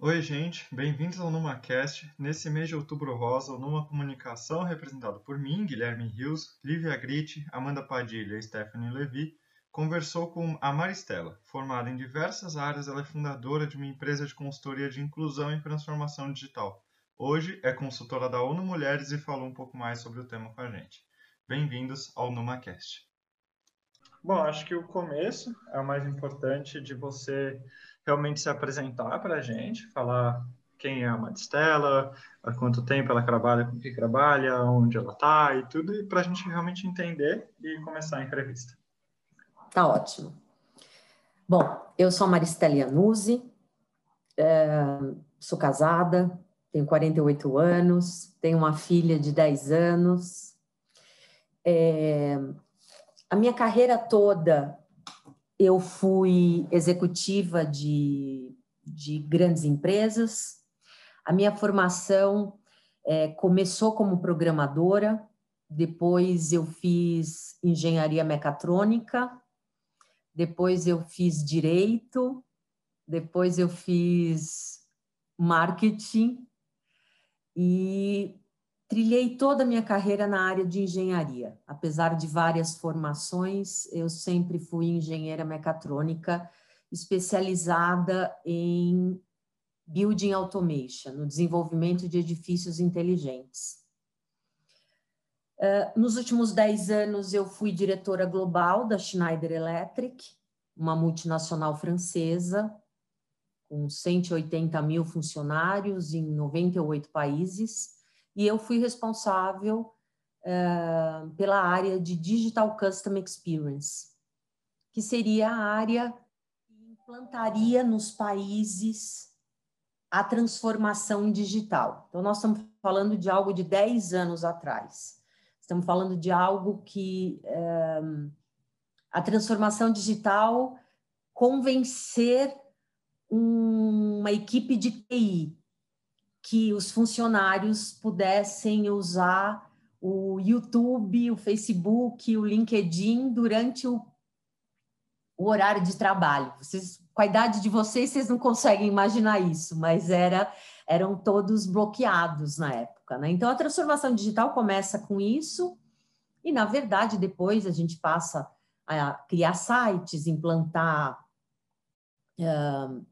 Oi, gente, bem-vindos ao NumaCast. Nesse mês de outubro rosa, o Numa Comunicação, representado por mim, Guilherme Rios, Lívia Gritti, Amanda Padilha e Stephanie Levi, conversou com a Maristela. Formada em diversas áreas, ela é fundadora de uma empresa de consultoria de inclusão e transformação digital. Hoje é consultora da ONU Mulheres e falou um pouco mais sobre o tema com a gente. Bem-vindos ao NumaCast. Bom, acho que o começo é o mais importante de você realmente se apresentar para a gente, falar quem é a Maristela, há quanto tempo ela trabalha, com que trabalha, onde ela está e tudo, e para a gente realmente entender e começar a entrevista. Tá ótimo. Bom, eu sou Maristela Iannuzzi, é, sou casada, tenho 48 anos, tenho uma filha de 10 anos. É, a minha carreira toda eu fui executiva de, de grandes empresas. A minha formação é, começou como programadora, depois eu fiz engenharia mecatrônica, depois eu fiz direito, depois eu fiz marketing e trilhei toda a minha carreira na área de engenharia. Apesar de várias formações, eu sempre fui engenheira mecatrônica especializada em building automation, no desenvolvimento de edifícios inteligentes. Uh, nos últimos 10 anos, eu fui diretora global da Schneider Electric, uma multinacional francesa, com 180 mil funcionários em 98 países e eu fui responsável uh, pela área de Digital Custom Experience, que seria a área que implantaria nos países a transformação digital. Então, nós estamos falando de algo de 10 anos atrás. Estamos falando de algo que um, a transformação digital convencer uma equipe de TI que os funcionários pudessem usar o YouTube, o Facebook, o LinkedIn durante o, o horário de trabalho. Vocês, com a idade de vocês, vocês não conseguem imaginar isso, mas era, eram todos bloqueados na época. Né? Então, a transformação digital começa com isso, e, na verdade, depois a gente passa a criar sites, implantar uh,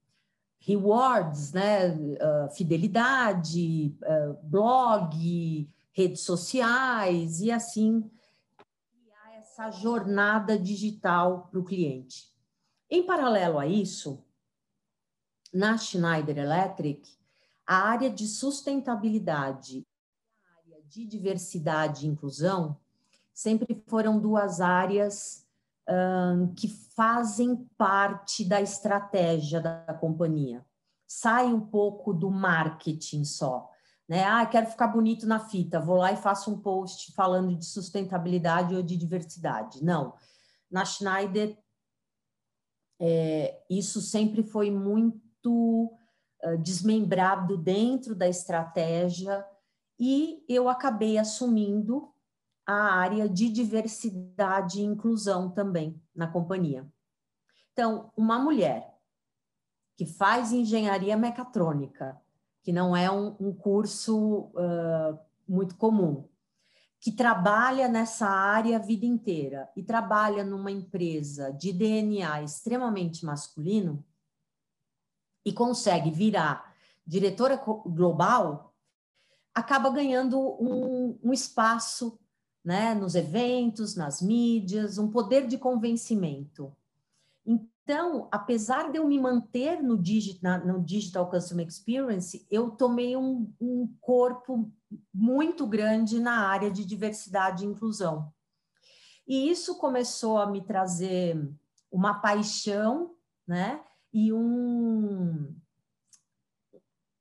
rewards, né, uh, fidelidade, uh, blog, redes sociais e assim criar essa jornada digital para o cliente. Em paralelo a isso, na Schneider Electric, a área de sustentabilidade a área de diversidade e inclusão sempre foram duas áreas um, que fazem parte da estratégia da companhia. Sai um pouco do marketing só. Né? Ah, quero ficar bonito na fita, vou lá e faço um post falando de sustentabilidade ou de diversidade. Não. Na Schneider, é, isso sempre foi muito uh, desmembrado dentro da estratégia e eu acabei assumindo a área de diversidade e inclusão também na companhia. Então, uma mulher que faz engenharia mecatrônica, que não é um, um curso uh, muito comum, que trabalha nessa área a vida inteira e trabalha numa empresa de DNA extremamente masculino e consegue virar diretora global, acaba ganhando um, um espaço né, nos eventos, nas mídias, um poder de convencimento. Então, apesar de eu me manter no digital, no digital Customer Experience, eu tomei um, um corpo muito grande na área de diversidade e inclusão. E isso começou a me trazer uma paixão, né? E um,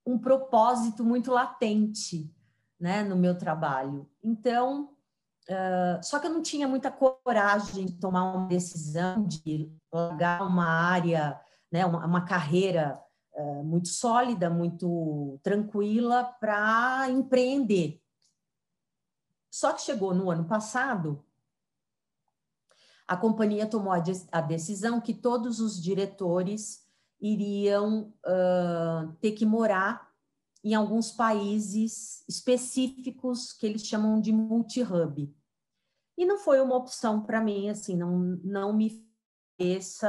um propósito muito latente, né, no meu trabalho. Então, Uh, só que eu não tinha muita coragem de tomar uma decisão de largar uma área, né, uma, uma carreira uh, muito sólida, muito tranquila para empreender. Só que chegou no ano passado, a companhia tomou a, de, a decisão que todos os diretores iriam uh, ter que morar em alguns países específicos que eles chamam de multi-hub. E não foi uma opção para mim, assim, não, não me fez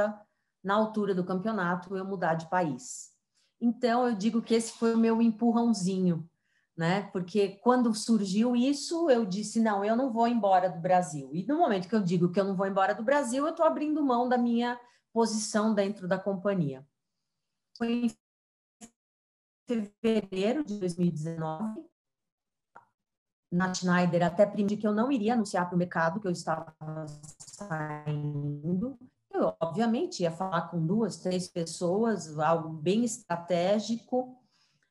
na altura do campeonato eu mudar de país. Então eu digo que esse foi o meu empurrãozinho, né? Porque quando surgiu isso, eu disse não, eu não vou embora do Brasil. E no momento que eu digo que eu não vou embora do Brasil, eu estou abrindo mão da minha posição dentro da companhia. Foi fevereiro de 2019, na Schneider, até aprendi que eu não iria anunciar para o mercado que eu estava saindo. Eu, obviamente, ia falar com duas, três pessoas, algo bem estratégico,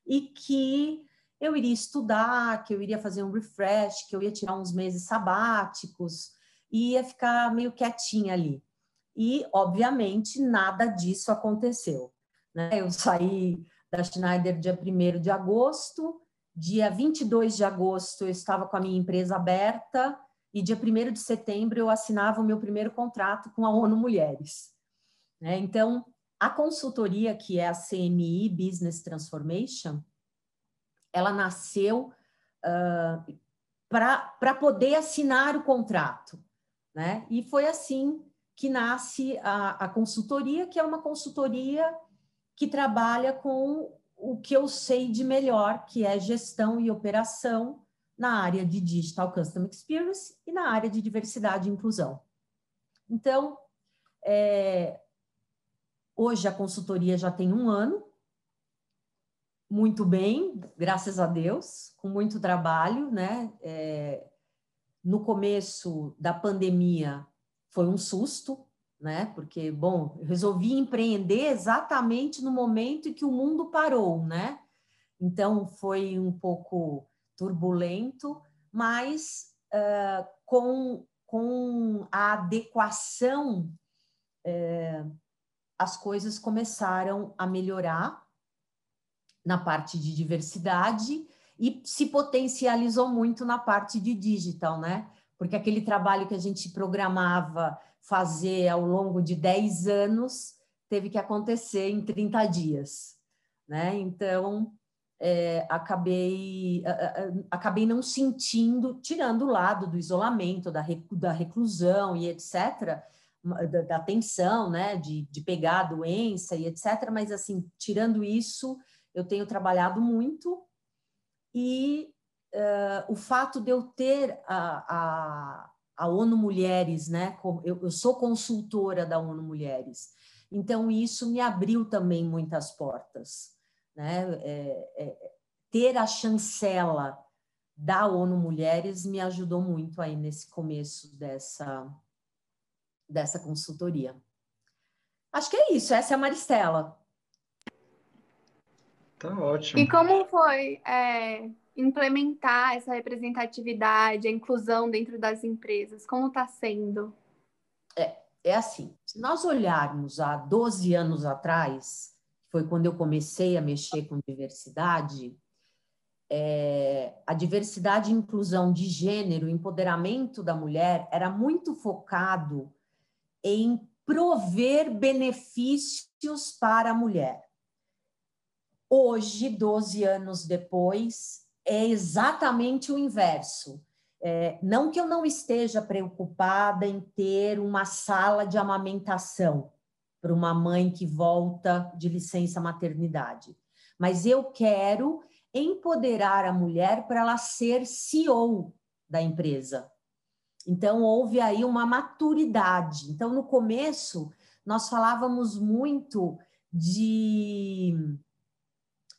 e que eu iria estudar, que eu iria fazer um refresh, que eu ia tirar uns meses sabáticos, e ia ficar meio quietinha ali. E, obviamente, nada disso aconteceu. Né? Eu saí da Schneider dia 1 de agosto, dia 22 de agosto eu estava com a minha empresa aberta e dia 1 de setembro eu assinava o meu primeiro contrato com a ONU Mulheres. Né? Então, a consultoria, que é a CMI Business Transformation, ela nasceu uh, para poder assinar o contrato. Né? E foi assim que nasce a, a consultoria, que é uma consultoria que trabalha com o que eu sei de melhor, que é gestão e operação na área de Digital Customer Experience e na área de diversidade e inclusão. Então, é, hoje a consultoria já tem um ano, muito bem, graças a Deus, com muito trabalho, né? É, no começo da pandemia foi um susto, né? Porque, bom, eu resolvi empreender exatamente no momento em que o mundo parou, né? Então foi um pouco turbulento, mas uh, com, com a adequação, uh, as coisas começaram a melhorar na parte de diversidade e se potencializou muito na parte de digital, né? Porque aquele trabalho que a gente programava fazer ao longo de 10 anos teve que acontecer em 30 dias, né? Então, é, acabei, acabei não sentindo, tirando o lado do isolamento, da, da reclusão e etc., da, da tensão, né, de, de pegar a doença e etc., mas assim, tirando isso, eu tenho trabalhado muito e uh, o fato de eu ter a, a, a ONU Mulheres, né, eu, eu sou consultora da ONU Mulheres, então isso me abriu também muitas portas né? É, é, ter a chancela da ONU Mulheres me ajudou muito aí nesse começo dessa, dessa consultoria. Acho que é isso, essa é a Maristela. Tá ótimo. E como foi é, implementar essa representatividade, a inclusão dentro das empresas? Como está sendo? É, é assim, se nós olharmos há 12 anos atrás, foi quando eu comecei a mexer com diversidade, é, a diversidade e inclusão de gênero, empoderamento da mulher era muito focado em prover benefícios para a mulher. Hoje, 12 anos depois, é exatamente o inverso. É, não que eu não esteja preocupada em ter uma sala de amamentação, para uma mãe que volta de licença maternidade. Mas eu quero empoderar a mulher para ela ser CEO da empresa. Então, houve aí uma maturidade. Então, no começo, nós falávamos muito de,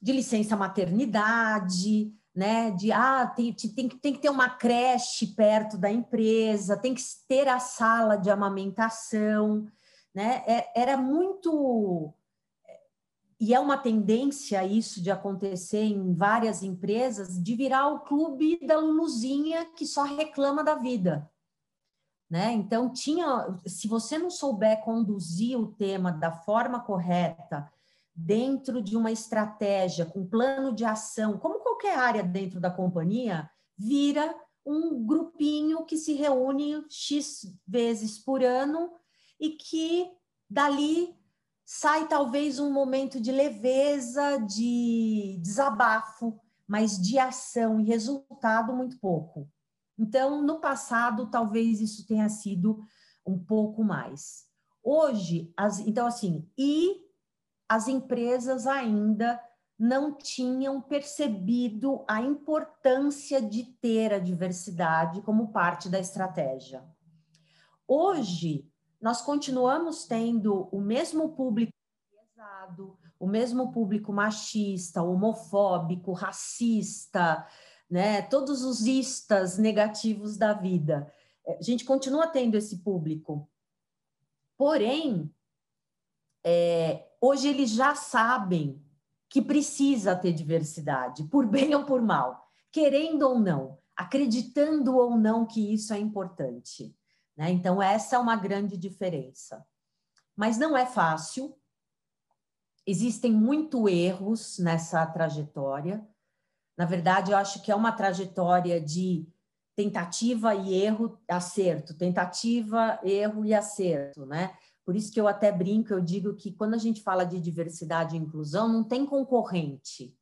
de licença maternidade, né? De ah, tem, tem, tem que ter uma creche perto da empresa, tem que ter a sala de amamentação né? É, era muito e é uma tendência isso de acontecer em várias empresas de virar o clube da Luluzinha que só reclama da vida. Né? Então tinha, se você não souber conduzir o tema da forma correta, dentro de uma estratégia, com plano de ação, como qualquer área dentro da companhia, vira um grupinho que se reúne X vezes por ano e que dali sai talvez um momento de leveza, de desabafo, mas de ação e resultado muito pouco. Então, no passado, talvez isso tenha sido um pouco mais. Hoje, as, então assim, e as empresas ainda não tinham percebido a importância de ter a diversidade como parte da estratégia. Hoje, nós continuamos tendo o mesmo público pesado, o mesmo público machista, homofóbico, racista, né? Todos os istas negativos da vida. A gente continua tendo esse público. Porém, é, hoje eles já sabem que precisa ter diversidade, por bem ou por mal, querendo ou não, acreditando ou não que isso é importante. Né? Então, essa é uma grande diferença. Mas não é fácil, existem muitos erros nessa trajetória. Na verdade, eu acho que é uma trajetória de tentativa e erro, acerto, tentativa, erro e acerto, né? Por isso que eu até brinco, eu digo que quando a gente fala de diversidade e inclusão, não tem concorrente,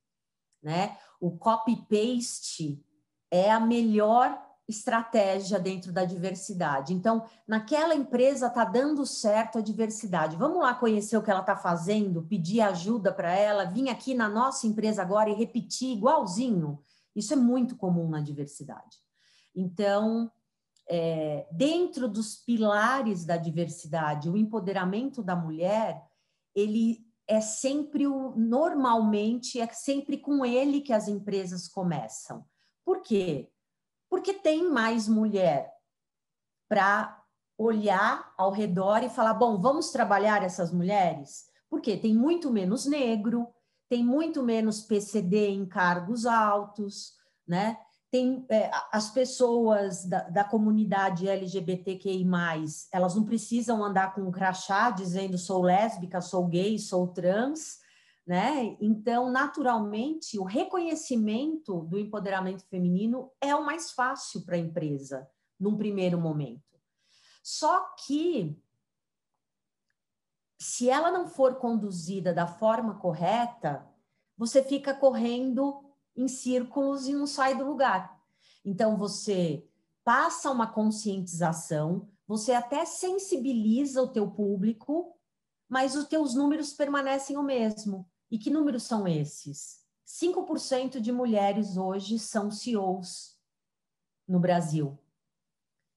né? O copy-paste é a melhor estratégia dentro da diversidade. Então, naquela empresa está dando certo a diversidade. Vamos lá conhecer o que ela está fazendo, pedir ajuda para ela, vir aqui na nossa empresa agora e repetir igualzinho. Isso é muito comum na diversidade. Então, é, dentro dos pilares da diversidade, o empoderamento da mulher, ele é sempre o normalmente é sempre com ele que as empresas começam. Por quê? Porque tem mais mulher para olhar ao redor e falar, bom, vamos trabalhar essas mulheres? Porque tem muito menos negro, tem muito menos PCD em cargos altos, né? Tem é, as pessoas da, da, comunidade LGBTQI+, elas não precisam andar com um crachá dizendo sou lésbica, sou gay, sou trans, né? Então, naturalmente, o reconhecimento do empoderamento feminino é o mais fácil para a empresa, num primeiro momento. Só que, se ela não for conduzida da forma correta, você fica correndo em círculos e não sai do lugar. Então, você passa uma conscientização, você até sensibiliza o teu público, mas os teus números permanecem o mesmo. E que números são esses? 5% de mulheres hoje são CEOs no Brasil.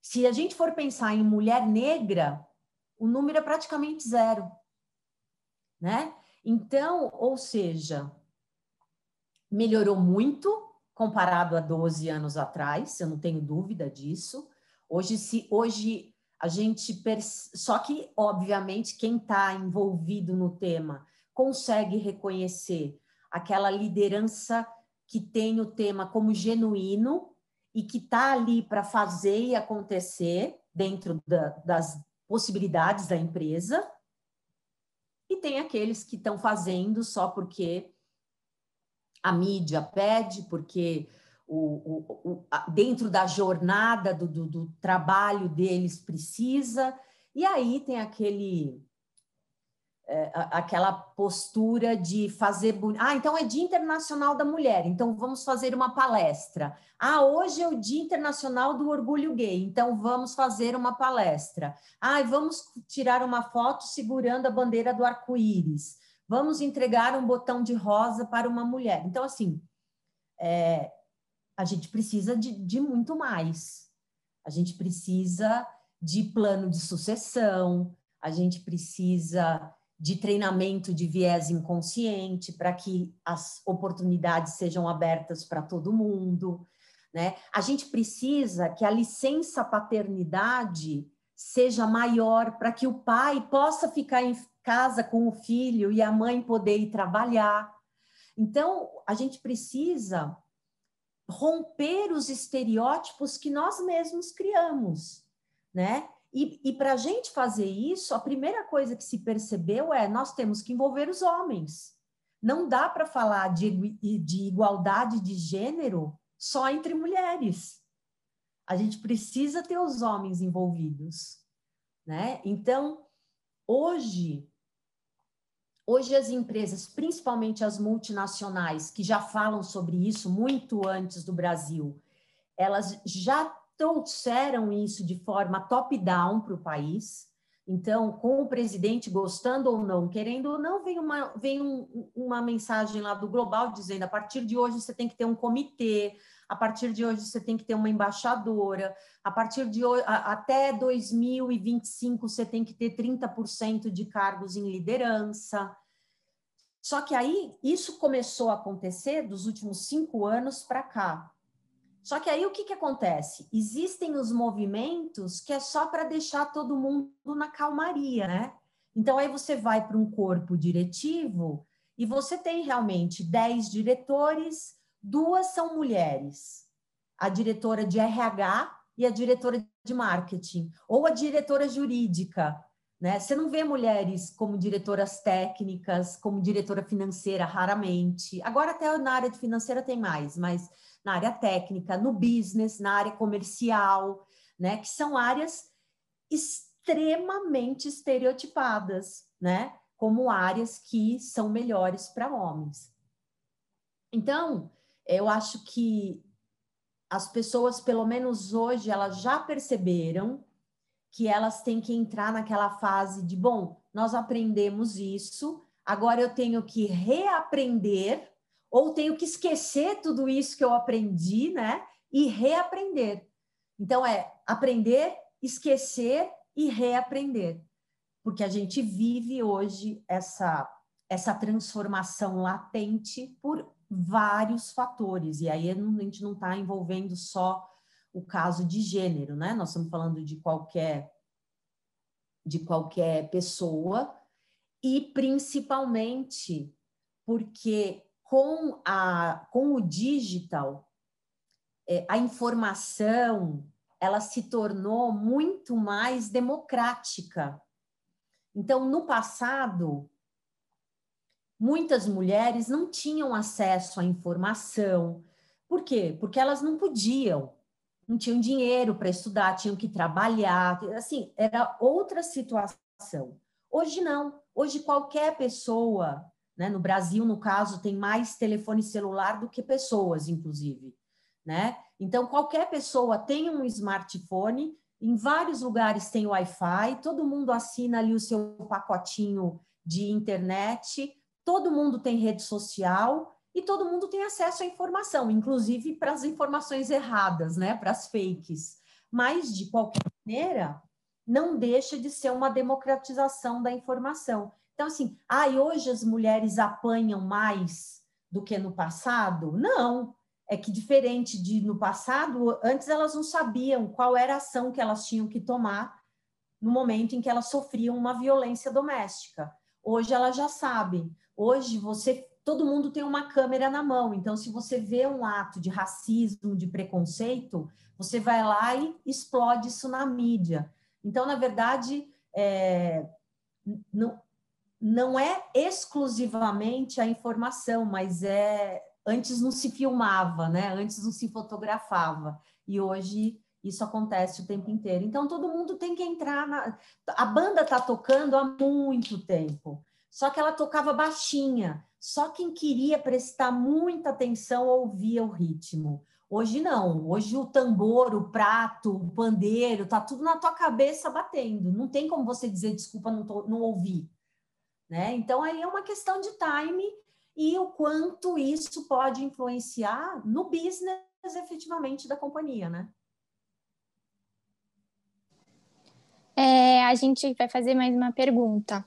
Se a gente for pensar em mulher negra, o número é praticamente zero, né? Então, ou seja, melhorou muito comparado a 12 anos atrás, eu não tenho dúvida disso. Hoje, se hoje a gente só que obviamente quem está envolvido no tema consegue reconhecer aquela liderança que tem o tema como genuíno e que está ali para fazer e acontecer dentro da, das possibilidades da empresa. E tem aqueles que estão fazendo só porque a mídia pede, porque o, o, o, dentro da jornada do, do, do, trabalho deles precisa, e aí tem aquele. É, aquela postura de fazer. Ah, então é Dia Internacional da Mulher, então vamos fazer uma palestra. Ah, hoje é o Dia Internacional do Orgulho Gay, então vamos fazer uma palestra. Ah, vamos tirar uma foto segurando a bandeira do arco-íris vamos entregar um botão de rosa para uma mulher. Então, assim, é, a gente precisa de, de muito mais. A gente precisa de plano de sucessão, a gente precisa de treinamento de viés inconsciente para que as oportunidades sejam abertas para todo mundo, né? A gente precisa que a licença paternidade seja maior para que o pai possa ficar em casa com o filho e a mãe poder ir trabalhar. Então, a gente precisa romper os estereótipos que nós mesmos criamos, né? E, e para a gente fazer isso, a primeira coisa que se percebeu é nós temos que envolver os homens. Não dá para falar de, de igualdade de gênero só entre mulheres. A gente precisa ter os homens envolvidos, né? Então, hoje Hoje as empresas, principalmente as multinacionais, que já falam sobre isso muito antes do Brasil, elas já trouxeram isso de forma top-down para o país. Então, com o presidente gostando ou não, querendo ou não, vem, uma, vem um, uma mensagem lá do Global dizendo: a partir de hoje você tem que ter um comitê, a partir de hoje você tem que ter uma embaixadora, a partir de hoje, até 2025 você tem que ter 30% de cargos em liderança. Só que aí isso começou a acontecer dos últimos cinco anos para cá. Só que aí o que, que acontece? Existem os movimentos que é só para deixar todo mundo na calmaria, né? Então aí você vai para um corpo diretivo e você tem realmente 10 diretores, duas são mulheres, a diretora de RH e a diretora de marketing, ou a diretora jurídica. Né? Você não vê mulheres como diretoras técnicas, como diretora financeira, raramente. Agora, até na área de financeira tem mais, mas na área técnica, no business, na área comercial, né? que são áreas extremamente estereotipadas, né? como áreas que são melhores para homens. Então, eu acho que as pessoas, pelo menos hoje, elas já perceberam que elas têm que entrar naquela fase de, bom, nós aprendemos isso, agora eu tenho que reaprender ou tenho que esquecer tudo isso que eu aprendi, né? E reaprender. Então é aprender, esquecer e reaprender. Porque a gente vive hoje essa essa transformação latente por vários fatores, e aí a gente não está envolvendo só o caso de gênero, né? Nós estamos falando de qualquer de qualquer pessoa e principalmente porque com a com o digital é, a informação ela se tornou muito mais democrática. Então, no passado, muitas mulheres não tinham acesso à informação. Por quê? Porque elas não podiam, não tinham dinheiro para estudar, tinham que trabalhar, assim, era outra situação. Hoje não. Hoje qualquer pessoa, né, no Brasil, no caso, tem mais telefone celular do que pessoas, inclusive, né? Então qualquer pessoa tem um smartphone, em vários lugares tem Wi-Fi, todo mundo assina ali o seu pacotinho de internet, todo mundo tem rede social e todo mundo tem acesso à informação, inclusive para as informações erradas, né, para as fakes. Mas, de qualquer maneira, não deixa de ser uma democratização da informação. Então, assim, ah, hoje as mulheres apanham mais do que no passado? Não. É que diferente de no passado, antes elas não sabiam qual era a ação que elas tinham que tomar no momento em que elas sofriam uma violência doméstica. Hoje elas já sabem. Hoje você todo mundo tem uma câmera na mão, então se você vê um ato de racismo, de preconceito, você vai lá e explode isso na mídia. Então, na verdade, é, não, não é exclusivamente a informação, mas é antes não se filmava, né? Antes não se fotografava e hoje isso acontece o tempo inteiro. Então todo mundo tem que entrar na. A banda está tocando há muito tempo só que ela tocava baixinha. Só quem queria prestar muita atenção ouvia o ritmo. Hoje não. Hoje o tambor, o prato, o pandeiro, tá tudo na tua cabeça batendo. Não tem como você dizer desculpa, não, tô, não ouvi. Né? Então aí é uma questão de time e o quanto isso pode influenciar no business efetivamente da companhia, né? É, a gente vai fazer mais uma pergunta.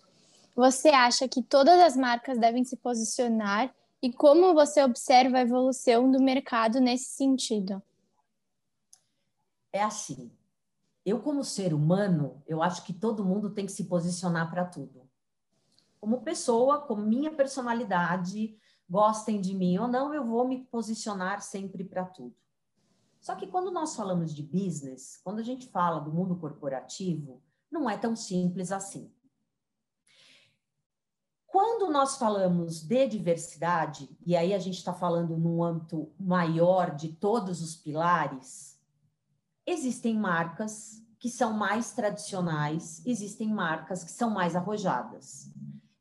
Você acha que todas as marcas devem se posicionar e como você observa a evolução do mercado nesse sentido? É assim. Eu, como ser humano, eu acho que todo mundo tem que se posicionar para tudo. Como pessoa, como minha personalidade, gostem de mim ou não, eu vou me posicionar sempre para tudo. Só que quando nós falamos de business, quando a gente fala do mundo corporativo, não é tão simples assim. Quando nós falamos de diversidade, e aí a gente está falando num âmbito maior de todos os pilares, existem marcas que são mais tradicionais, existem marcas que são mais arrojadas.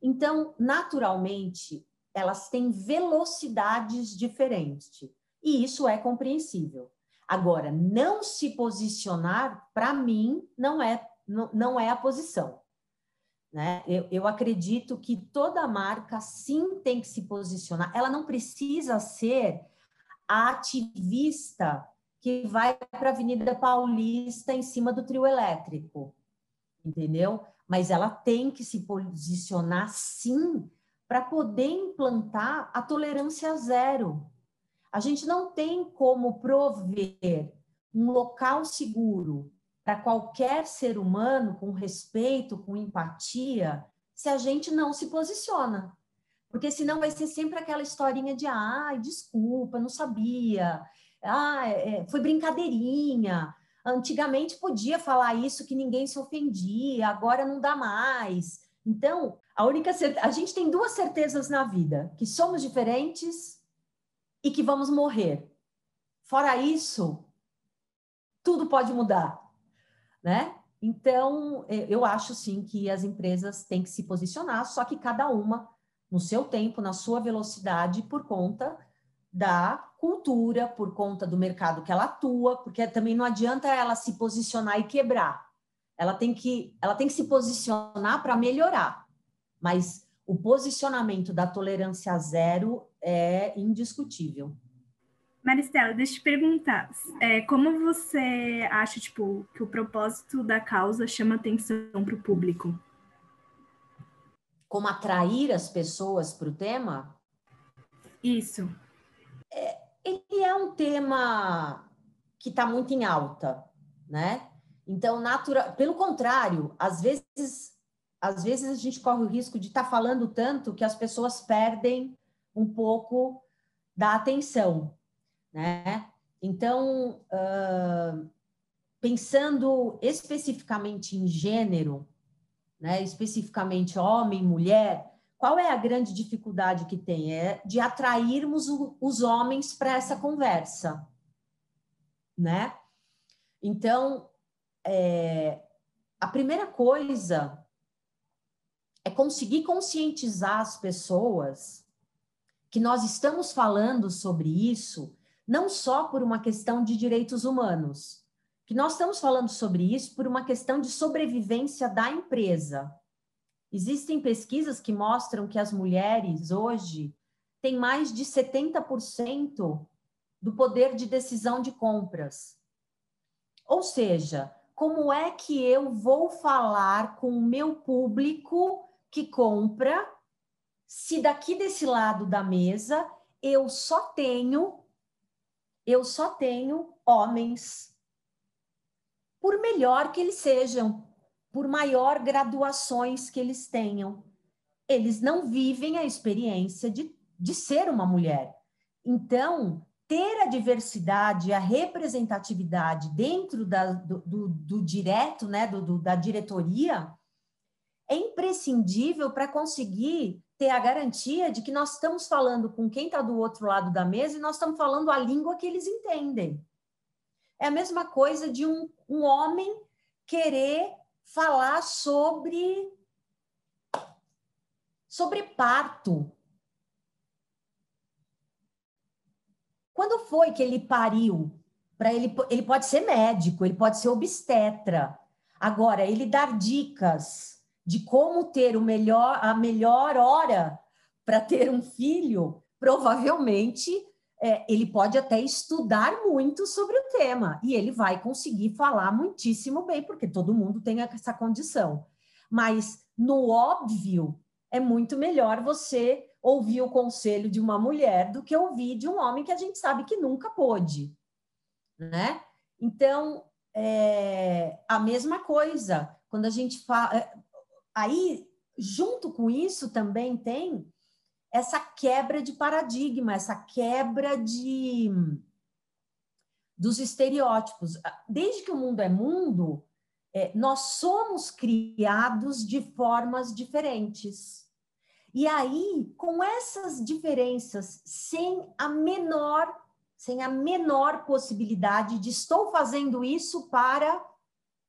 Então, naturalmente, elas têm velocidades diferentes. E isso é compreensível. Agora, não se posicionar, para mim, não é, não, não é a posição. Né? Eu, eu acredito que toda marca sim tem que se posicionar. Ela não precisa ser a ativista que vai para a Avenida Paulista em cima do trio elétrico, entendeu? Mas ela tem que se posicionar sim para poder implantar a tolerância zero. A gente não tem como prover um local seguro para qualquer ser humano com respeito, com empatia, se a gente não se posiciona. Porque senão vai ser sempre aquela historinha de ai, desculpa, não sabia, ah, é, foi brincadeirinha. Antigamente podia falar isso que ninguém se ofendia, agora não dá mais. Então, a única a gente tem duas certezas na vida, que somos diferentes e que vamos morrer. Fora isso, tudo pode mudar, né? Então, é, eu acho sim que as empresas têm que se posicionar, só que cada uma no seu tempo, na sua velocidade, por conta da cultura, por conta do mercado que ela atua, porque também não adianta ela se posicionar e quebrar. Ela tem que, ela tem que se posicionar para melhorar. Mas o posicionamento da tolerância zero é indiscutível. Maristela, deixa eu te perguntar, é, como você acha tipo, que o propósito da causa chama atenção para o público? Como atrair as pessoas para o tema? Isso. É, ele é um tema que está muito em alta, né? Então, natura... pelo contrário, às vezes, às vezes a gente corre o risco de estar tá falando tanto que as pessoas perdem um pouco da atenção, né? Então, uh, pensando especificamente em gênero, né, especificamente homem, mulher, qual é a grande dificuldade que tem? É de atrairmos o, os homens para essa conversa, né? Então, é, a primeira coisa é conseguir conscientizar as pessoas que nós estamos falando sobre isso não só por uma questão de direitos humanos, que nós estamos falando sobre isso por uma questão de sobrevivência da empresa. Existem pesquisas que mostram que as mulheres hoje têm mais de 70% do poder de decisão de compras. Ou seja, como é que eu vou falar com o meu público que compra se daqui desse lado da mesa eu só tenho eu só tenho homens por melhor que eles sejam, por maior graduações que eles tenham. Eles não vivem a experiência de, de ser uma mulher. Então, ter a diversidade, a representatividade dentro da, do, do, do, direto, né, do, do, da diretoria, é imprescindível para conseguir ter a garantia de que nós estamos falando com quem está do outro lado da mesa e nós estamos falando a língua que eles entendem. É a mesma coisa de um, um homem querer falar sobre sobre parto. Quando foi que ele pariu? Para ele, ele pode ser médico, ele pode ser obstetra. Agora, ele dar dicas de como ter o melhor, a melhor hora para ter um filho, provavelmente é, ele pode até estudar muito sobre o tema e ele vai conseguir falar muitíssimo bem, porque todo mundo tem essa condição. Mas, no óbvio, é muito melhor você ouvir o conselho de uma mulher do que ouvir de um homem que a gente sabe que nunca pôde, né? Então, é, a mesma coisa, quando a gente fala. Aí, junto com isso, também tem essa quebra de paradigma, essa quebra de dos estereótipos. Desde que o mundo é mundo, é, nós somos criados de formas diferentes. E aí, com essas diferenças, sem a menor, sem a menor possibilidade de estou fazendo isso para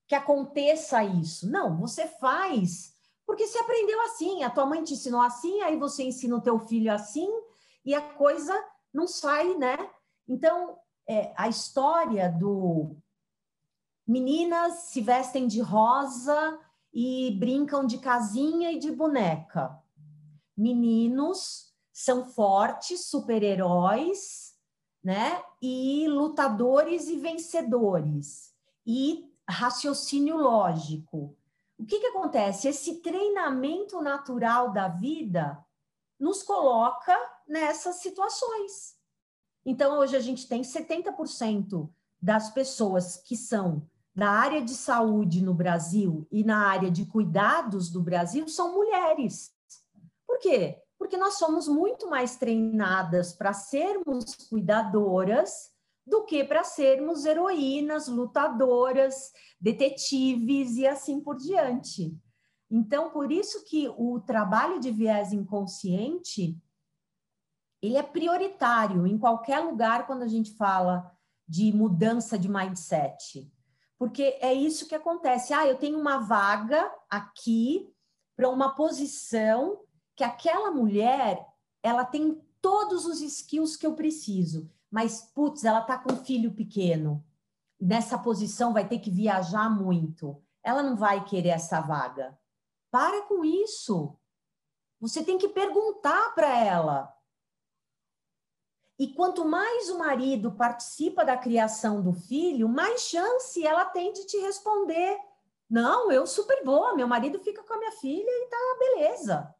que aconteça isso. Não, você faz Porque você aprendeu assim, a tua mãe te ensinou assim, aí você ensina o teu filho assim, e a coisa não sai, né? Então, é, a história do meninas se vestem de rosa e brincam de casinha e de boneca. Meninos são fortes, super-heróis, né? E lutadores e vencedores. E raciocínio lógico. O que, que acontece? Esse treinamento natural da vida nos coloca nessas situações. Então, hoje a gente tem 70% das pessoas que são da área de saúde no Brasil e na área de cuidados do Brasil são mulheres. Por quê? Porque nós somos muito mais treinadas para sermos cuidadoras do que para sermos heroínas, lutadoras, detetives e assim por diante. Então, por isso que o trabalho de viés inconsciente ele é prioritário em qualquer lugar quando a gente fala de mudança de mindset. Porque é isso que acontece. Ah, eu tenho uma vaga aqui para uma posição que aquela mulher, ela tem todos os skills que eu preciso, mas putz, ela tá com um filho pequeno. Nessa posição vai ter que viajar muito. Ela não vai querer essa vaga. Para com isso. Você tem que perguntar para ela e quanto mais o marido participa da criação do filho, mais chance ela tem de te responder: Não, eu super boa, meu marido fica com a minha filha e tá beleza.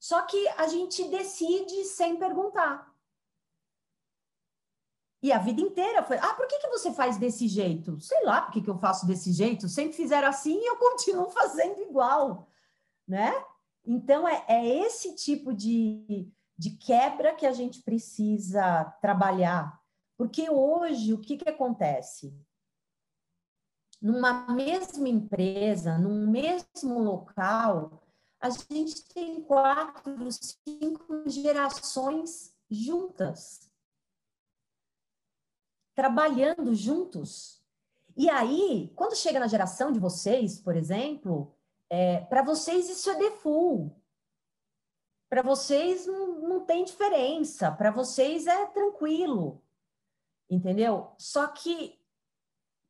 Só que a gente decide sem perguntar. E a vida inteira foi: Ah, por que, que você faz desse jeito? Sei lá por que, que eu faço desse jeito. Sempre fizeram assim e eu continuo fazendo igual, né? Então, é, é esse tipo de, de quebra que a gente precisa trabalhar. Porque hoje, o que, que acontece? Numa mesma empresa, num mesmo local, a gente tem quatro, cinco gerações juntas, trabalhando juntos. E aí, quando chega na geração de vocês, por exemplo, é, para vocês isso é default. Para vocês não, não tem diferença, para vocês é tranquilo, entendeu? Só que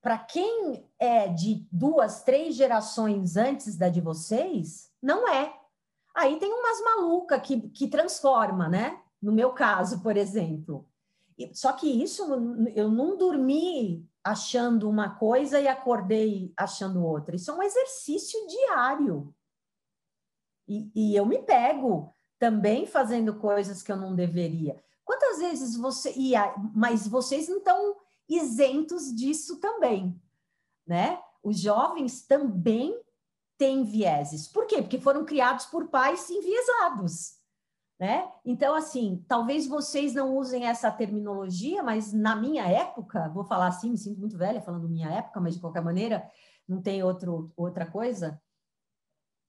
para quem é de duas, três gerações antes da de vocês, não é. Aí tem umas malucas que, que transforma, né? No meu caso, por exemplo. Só que isso, eu não dormi achando uma coisa e acordei achando outra. Isso é um exercício diário. E, e eu me pego também fazendo coisas que eu não deveria. Quantas vezes você ia, mas vocês não estão isentos disso também, né? Os jovens também têm vieses. Por quê? Porque foram criados por pais enviesados, né? Então, assim, talvez vocês não usem essa terminologia, mas na minha época, vou falar assim, me sinto muito velha falando minha época, mas de qualquer maneira, não tem outro, outra coisa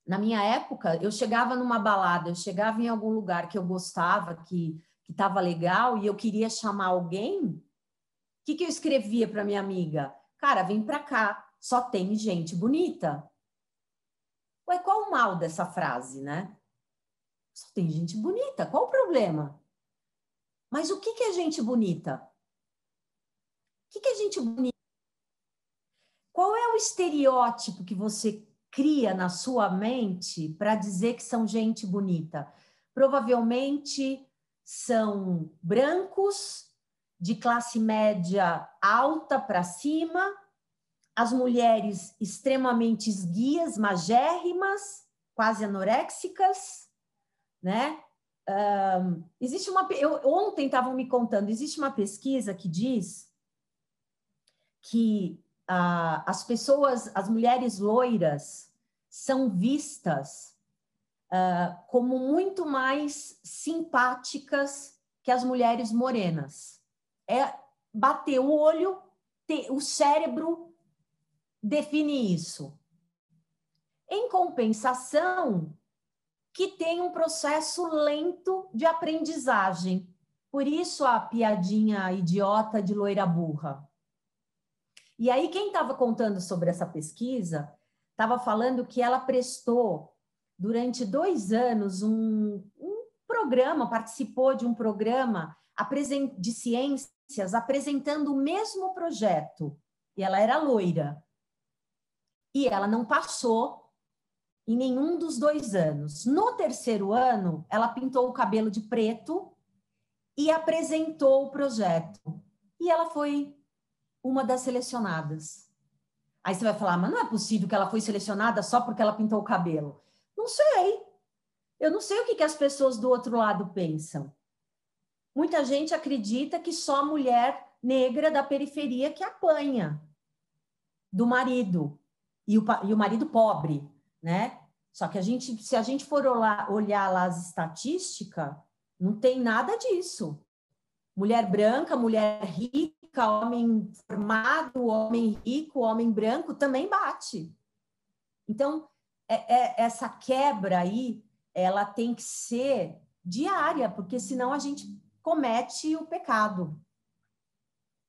na minha época, eu chegava numa balada, eu chegava em algum lugar que eu gostava, que estava legal, e eu queria chamar alguém, o que, que eu escrevia para minha amiga? Cara, vem para cá, só tem gente bonita. Ué, qual o mal dessa frase, né? Só tem gente bonita, qual o problema? Mas o que, que é gente bonita? O que, que é gente bonita? Qual é o estereótipo que você cria na sua mente para dizer que são gente bonita? Provavelmente são brancos, de classe média alta para cima, as mulheres extremamente esguias, magérrimas, quase anoréxicas, né? Um, existe uma. Eu, ontem estavam me contando, existe uma pesquisa que diz que ah, as pessoas, as mulheres loiras, são vistas ah, como muito mais simpáticas que as mulheres morenas. É bater o olho, ter, o cérebro define isso. Em compensação, que tem um processo lento de aprendizagem. Por isso a piadinha idiota de loira burra. E aí, quem estava contando sobre essa pesquisa estava falando que ela prestou durante dois anos, um, um programa, participou de um programa de ciências apresentando o mesmo projeto. E ela era loira. E ela não passou em nenhum dos dois anos. No terceiro ano, ela pintou o cabelo de preto e apresentou o projeto. E ela foi uma das selecionadas. Aí você vai falar, mas não é possível que ela foi selecionada só porque ela pintou o cabelo. Não sei. Eu não sei o que, que as pessoas do outro lado pensam. Muita gente acredita que só mulher negra da periferia que apanha do marido e o, e o marido pobre, né? Só que a gente, se a gente for olhar, olhar lá as estatísticas, não tem nada disso. Mulher branca, mulher rica, homem formado, homem rico, homem branco também bate. Então, é, é, essa quebra aí, ela tem que ser diária, porque senão a gente comete o pecado.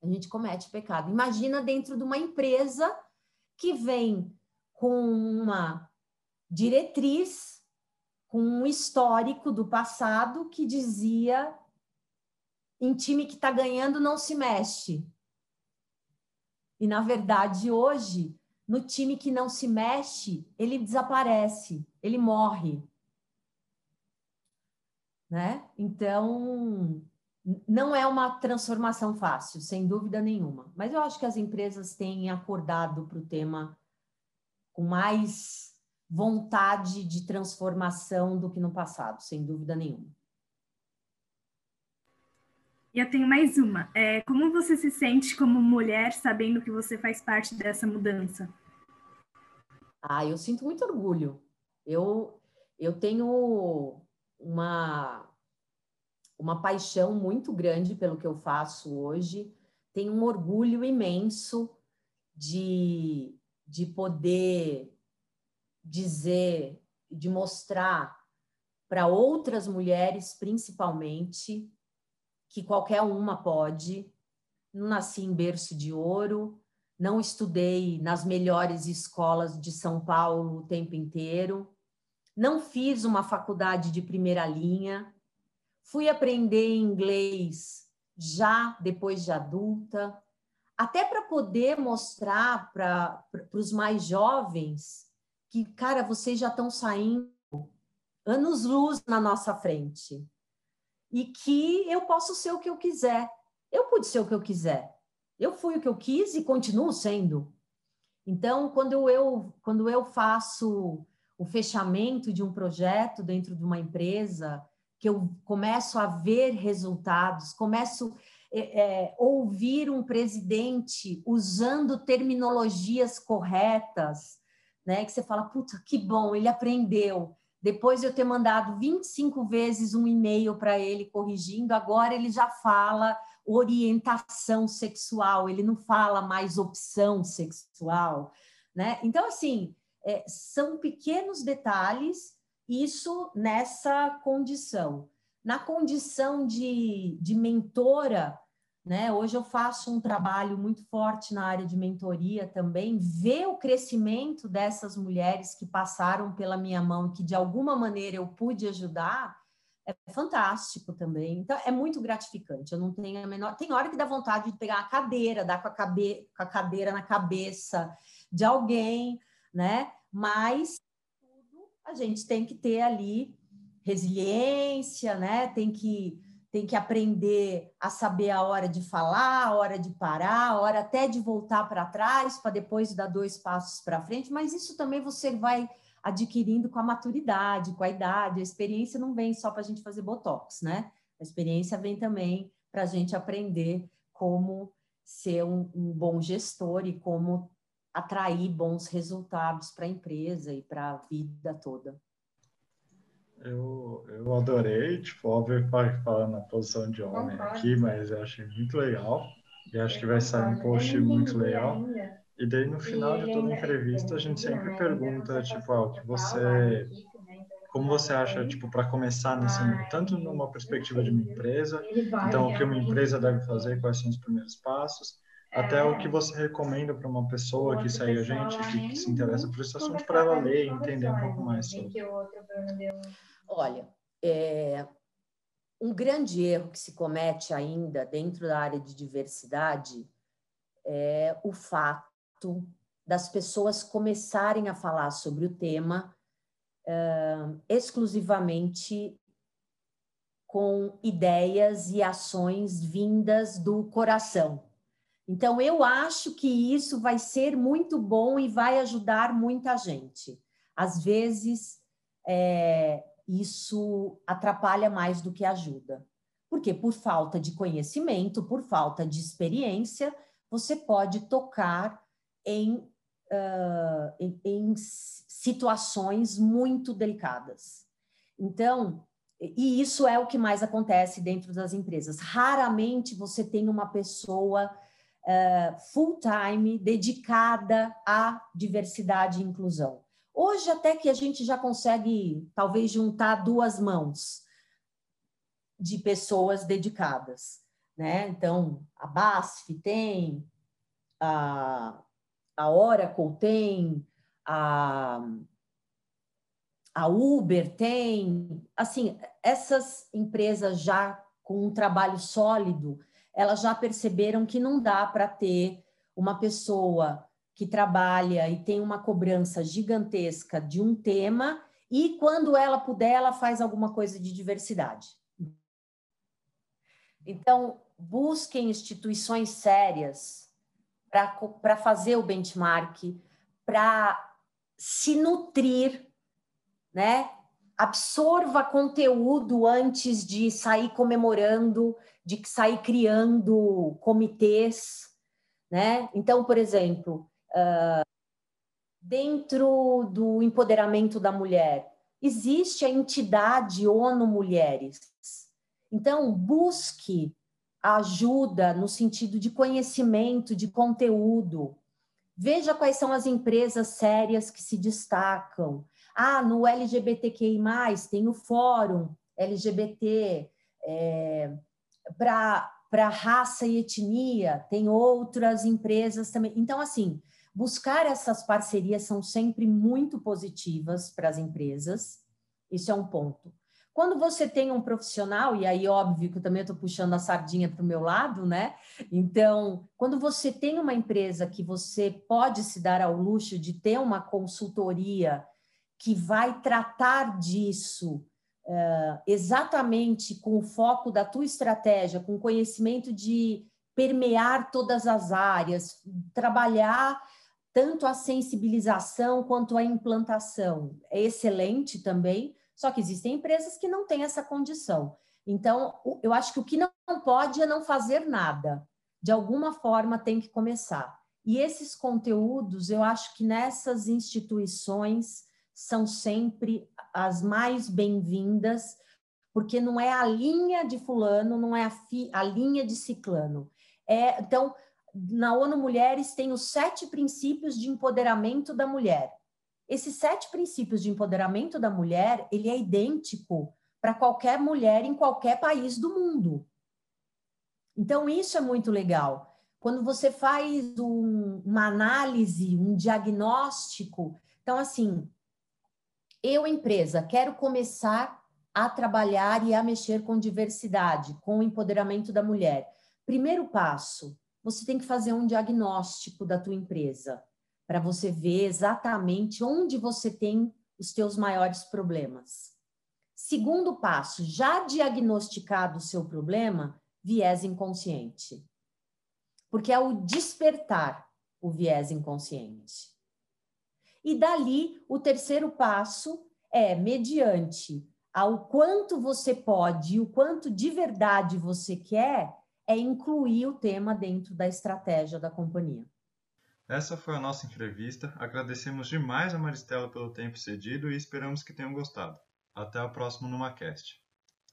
A gente comete o pecado. Imagina dentro de uma empresa que vem com uma diretriz, com um histórico do passado que dizia em time que está ganhando não se mexe. E, na verdade, hoje, no time que não se mexe, ele desaparece, ele morre. Né? Então, não é uma transformação fácil, sem dúvida nenhuma. Mas eu acho que as empresas têm acordado para o tema com mais vontade de transformação do que no passado, sem dúvida nenhuma. E eu tenho mais uma. É, como você se sente como mulher sabendo que você faz parte dessa mudança? Ah, eu sinto muito orgulho. Eu, eu tenho uma, uma paixão muito grande pelo que eu faço hoje. Tenho um orgulho imenso de, de poder dizer, de mostrar para outras mulheres, principalmente, que qualquer uma pode. Não nasci em berço de ouro, não estudei nas melhores escolas de São Paulo o tempo inteiro, não fiz uma faculdade de primeira linha, fui aprender inglês já depois de adulta, até para poder mostrar para os mais jovens que, cara, vocês já estão saindo anos-luz na nossa frente e que eu posso ser o que eu quiser. Eu pude ser o que eu quiser. Eu fui o que eu quis e continuo sendo. Então, quando eu, quando eu faço o fechamento de um projeto dentro de uma empresa, que eu começo a ver resultados, começo é, é, ouvir um presidente usando terminologias corretas, né? Que você fala, puta, que bom, ele aprendeu. Depois de eu ter mandado 25 vezes um e-mail para ele corrigindo, agora ele já fala orientação sexual, ele não fala mais opção sexual, né? Então, assim, é, são pequenos detalhes, isso nessa condição. Na condição de, de mentora, né? Hoje eu faço um trabalho muito forte na área de mentoria também, ver o crescimento dessas mulheres que passaram pela minha mão e que de alguma maneira eu pude ajudar, é fantástico também. Então é muito gratificante. Eu não tenho a menor. Tem hora que dá vontade de pegar a cadeira, dar com a, cabe... com a cadeira na cabeça de alguém, né? Mas a gente tem que ter ali resiliência, né? Tem que tem que aprender a saber a hora de falar, a hora de parar, a hora até de voltar para trás, para depois dar dois passos para frente, mas isso também você vai adquirindo com a maturidade, com a idade. A experiência não vem só para a gente fazer botox, né? A experiência vem também para a gente aprender como ser um, um bom gestor e como atrair bons resultados para a empresa e para a vida toda. Eu, eu adorei, tipo, óbvio falando na posição de homem aqui, mas eu achei muito legal. E acho que vai sair um post muito legal. E daí no final de toda entrevista a gente sempre pergunta, tipo, ah, o que você como você acha, tipo, para começar nesse mundo, tanto numa perspectiva de uma empresa, então o que uma empresa deve fazer, quais são os primeiros passos, até é. o que você recomenda para uma pessoa que segue a gente, que, que se interessa por esse assunto, para ela ler e entender um pouco mais sobre. Olha, é, um grande erro que se comete ainda dentro da área de diversidade é o fato das pessoas começarem a falar sobre o tema uh, exclusivamente com ideias e ações vindas do coração. Então, eu acho que isso vai ser muito bom e vai ajudar muita gente. Às vezes, é, isso atrapalha mais do que ajuda. Porque, por falta de conhecimento, por falta de experiência, você pode tocar em, uh, em, em situações muito delicadas. Então, e isso é o que mais acontece dentro das empresas. Raramente você tem uma pessoa uh, full-time dedicada à diversidade e inclusão. Hoje, até que a gente já consegue, talvez, juntar duas mãos de pessoas dedicadas. Né? Então, a BASF tem, a, a Oracle tem, a, a Uber tem. Assim, essas empresas já com um trabalho sólido, elas já perceberam que não dá para ter uma pessoa que trabalha e tem uma cobrança gigantesca de um tema e quando ela puder, ela faz alguma coisa de diversidade. Então, busquem instituições sérias para fazer o benchmark, para se nutrir, né? Absorva conteúdo antes de sair comemorando, de sair criando comitês, né? Então, por exemplo, Uh, dentro do empoderamento da mulher, existe a entidade ONU Mulheres. Então, busque ajuda no sentido de conhecimento, de conteúdo. Veja quais são as empresas sérias que se destacam. Ah, no LGBTQI, tem o Fórum LGBT. É, Para raça e etnia, tem outras empresas também. Então, assim, Buscar essas parcerias são sempre muito positivas para as empresas, isso é um ponto. Quando você tem um profissional, e aí óbvio que eu também estou puxando a sardinha para o meu lado, né? Então, quando você tem uma empresa que você pode se dar ao luxo de ter uma consultoria que vai tratar disso uh, exatamente com o foco da tua estratégia, com conhecimento de permear todas as áreas, trabalhar tanto a sensibilização quanto a implantação é excelente também, só que existem empresas que não têm essa condição. Então, eu acho que o que não pode é não fazer nada. De alguma forma tem que começar. E esses conteúdos, eu acho que nessas instituições são sempre as mais bem-vindas, porque não é a linha de fulano, não é a, fi, a linha de ciclano. É, então, na ONU Mulheres tem os sete princípios de empoderamento da mulher. Esses sete princípios de empoderamento da mulher, ele é idêntico para qualquer mulher em qualquer país do mundo. Então, isso é muito legal. Quando você faz um, uma análise, um diagnóstico, então, assim, eu, empresa, quero começar a trabalhar e a mexer com diversidade, com o empoderamento da mulher. Primeiro passo, você tem que fazer um diagnóstico da tua empresa para você ver exatamente onde você tem os teus maiores problemas. Segundo passo, já diagnosticado o seu problema, viés inconsciente. Porque é o despertar o viés inconsciente. E dali, o terceiro passo é mediante ao quanto você pode, o quanto de verdade você quer, é incluir o tema dentro da estratégia da companhia. Essa foi a nossa entrevista. Agradecemos demais a Maristela pelo tempo cedido e esperamos que tenham gostado. Até a próxima NumaCast.